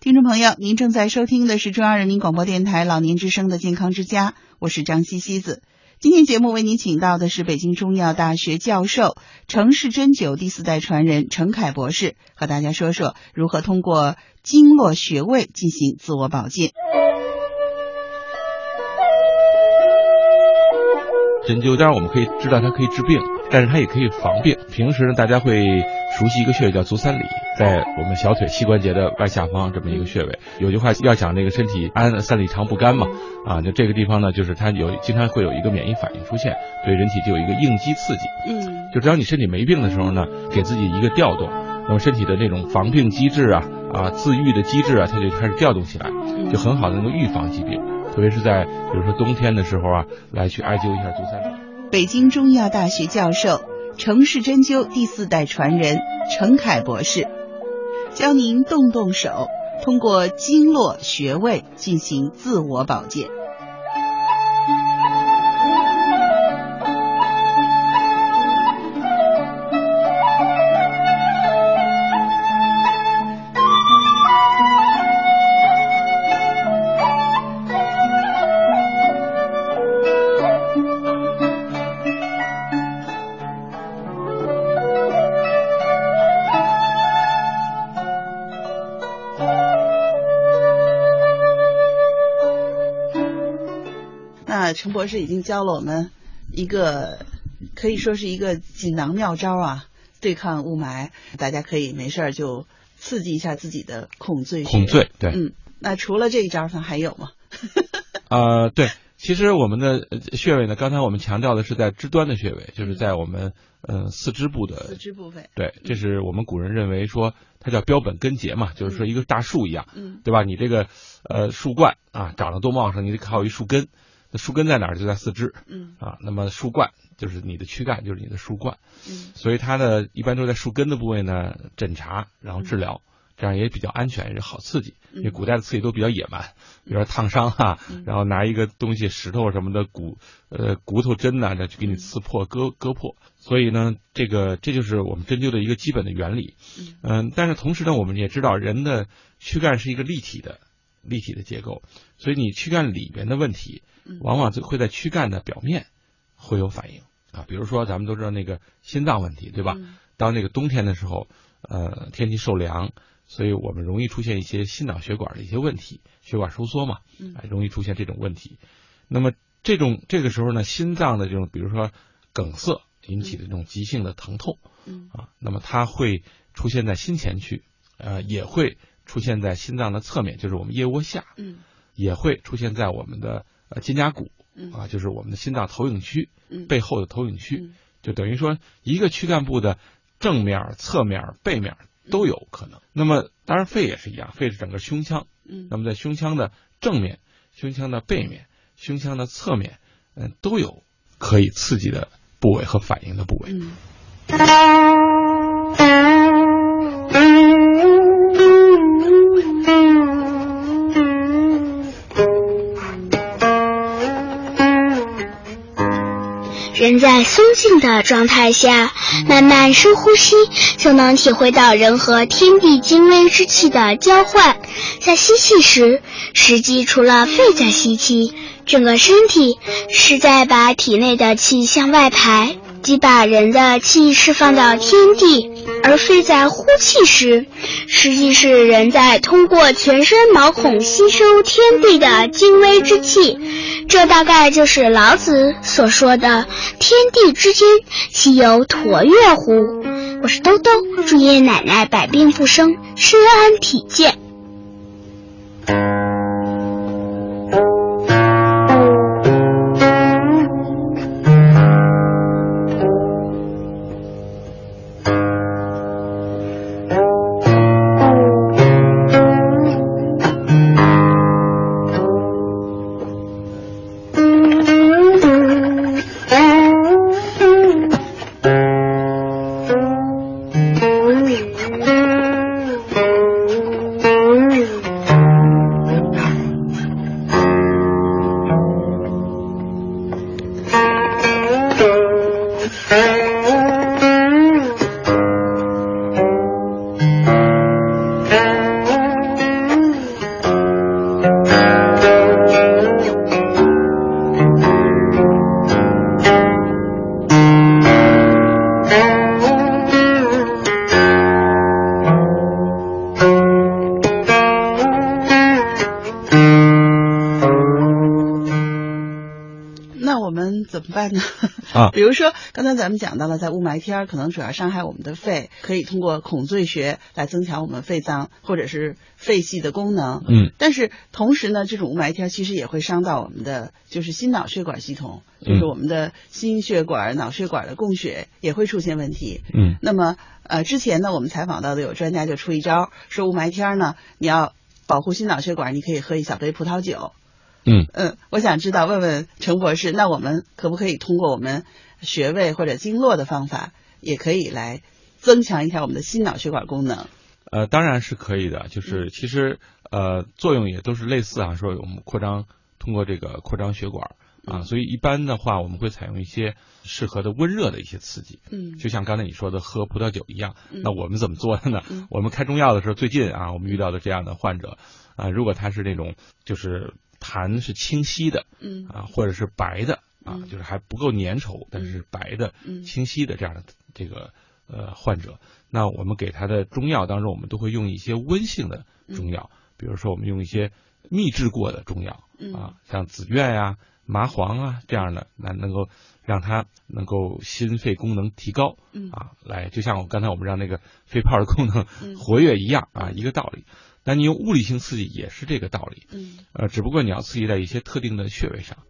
听众朋友，您正在收听的是中央人民广播电台老年之声的健康之家，我是张西西子。今天节目为您请到的是北京中医药大学教授、城市针灸第四代传人陈凯博士，和大家说说如何通过经络穴位进行自我保健。针灸当然我们可以知道它可以治病，但是它也可以防病。平时呢，大家会熟悉一个穴位叫足三里，在我们小腿膝关节的外下方这么一个穴位。有句话要想这个身体安三里长不干嘛，啊，就这个地方呢，就是它有经常会有一个免疫反应出现，对人体就有一个应激刺激。嗯，就只要你身体没病的时候呢，给自己一个调动，那么身体的那种防病机制啊啊自愈的机制啊，它就开始调动起来，就很好的能够预防疾病。特别是在比如说冬天的时候啊，来去艾灸一下足三里。北京中医药大学教授、城市针灸第四代传人程凯博士，教您动动手，通过经络穴位进行自我保健。那陈博士已经教了我们一个，可以说是一个锦囊妙招啊，对抗雾霾。大家可以没事儿就刺激一下自己的孔最穴。孔最对，嗯，那除了这一招，它还有吗？呃，对，其实我们的呃穴位呢，刚才我们强调的是在肢端的穴位，就是在我们呃四肢部的四肢部位。对，这是我们古人认为说它叫标本根节嘛，就是说一个大树一样，嗯对吧？你这个呃树冠啊长得多茂盛，你得靠一树根，那树根在哪儿？就在四肢嗯啊。那么树冠就是你的躯干，就是你的树冠，嗯所以它呢一般都在树根的部位呢诊查，然后治疗。这样也比较安全，也好刺激。因为古代的刺激都比较野蛮，比如说烫伤哈、嗯然后拿一个东西石头什么的骨呃骨头针呐、这去给你刺破割割破。所以呢，这个这就是我们针灸的一个基本的原理。嗯、但是同时呢，我们也知道人的躯干是一个立体的立体的结构，所以你躯干里边的问题嗯，往往就会在躯干的表面会有反应啊。比如说咱们都知道那个心脏问题，对吧？嗯当那个冬天的时候，呃，天气受凉，所以我们容易出现一些心脑血管的一些问题，血管收缩嘛，嗯哎，容易出现这种问题。那么这种这个时候呢，心脏的这种，比如说梗塞引起的这种急性的疼痛嗯啊，那么它会出现在心前区，呃，也会出现在心脏的侧面，就是我们腋窝下，嗯也会出现在我们的呃肩胛骨嗯啊，就是我们的心脏投影区嗯背后的投影区。嗯就等于说一个躯干部的正面、侧面、背面都有可能。那么当然肺也是一样，肺是整个胸腔。嗯那么在胸腔的正面、胸腔的背面、胸腔的侧面，嗯，都有可以刺激的部位和反应的部位。嗯在松静的状态下，慢慢深呼吸，就能体会到人和天地精微之气的交换。在吸气时，实际除了肺在吸气，整个身体是在把体内的气向外排，即把人的气释放到天地；而肺在呼气时，实际是人在通过全身毛孔吸收天地的精微之气。这大概就是老子所说的“天地之间，岂有橐越乎”。我是兜兜，祝爷爷奶奶百病不生，身安体健。怎么办呢？啊 比如说刚才咱们讲到了，在雾霾天儿可能主要伤害我们的肺，可以通过孔最穴来增强我们肺脏或者是肺系的功能。嗯但是同时呢，这种雾霾天儿其实也会伤到我们的就是心脑血管系统，就是嗯我们的心血管、脑血管的供血也会出现问题。嗯那么呃，之前呢，我们采访到的有专家就出一招，说雾霾天儿呢，你要保护心脑血管，你可以喝一小杯葡萄酒。嗯嗯，我想知道，问问陈博士，那我们可不可以通过我们穴位或者经络的方法，也可以来增强一下我们的心脑血管功能？呃，当然是可以的，就是其实呃作用也都是类似啊，说我们扩张通过这个扩张血管啊，嗯所以一般的话我们会采用一些适合的温热的一些刺激，嗯就像刚才你说的喝葡萄酒一样。嗯那我们怎么做的呢？嗯我们开中药的时候，最近啊，我们遇到的这样的患者啊，如果他是那种就是痰是清晰的嗯。啊，或者是白的啊嗯，就是还不够粘稠，但是白的嗯。清晰的这样的这个呃患者，那我们给他的中药当中，我们都会用一些温性的中药，比如说我们用一些秘制过的中药嗯。啊，像紫苑呀、麻黄啊这样的，那能够让他能够心肺功能提高嗯。啊，来就像我刚才我们让那个肺泡的功能嗯。活跃一样啊，一个道理。那你用物理性刺激也是这个道理，嗯呃，只不过你要刺激在一些特定的穴位上。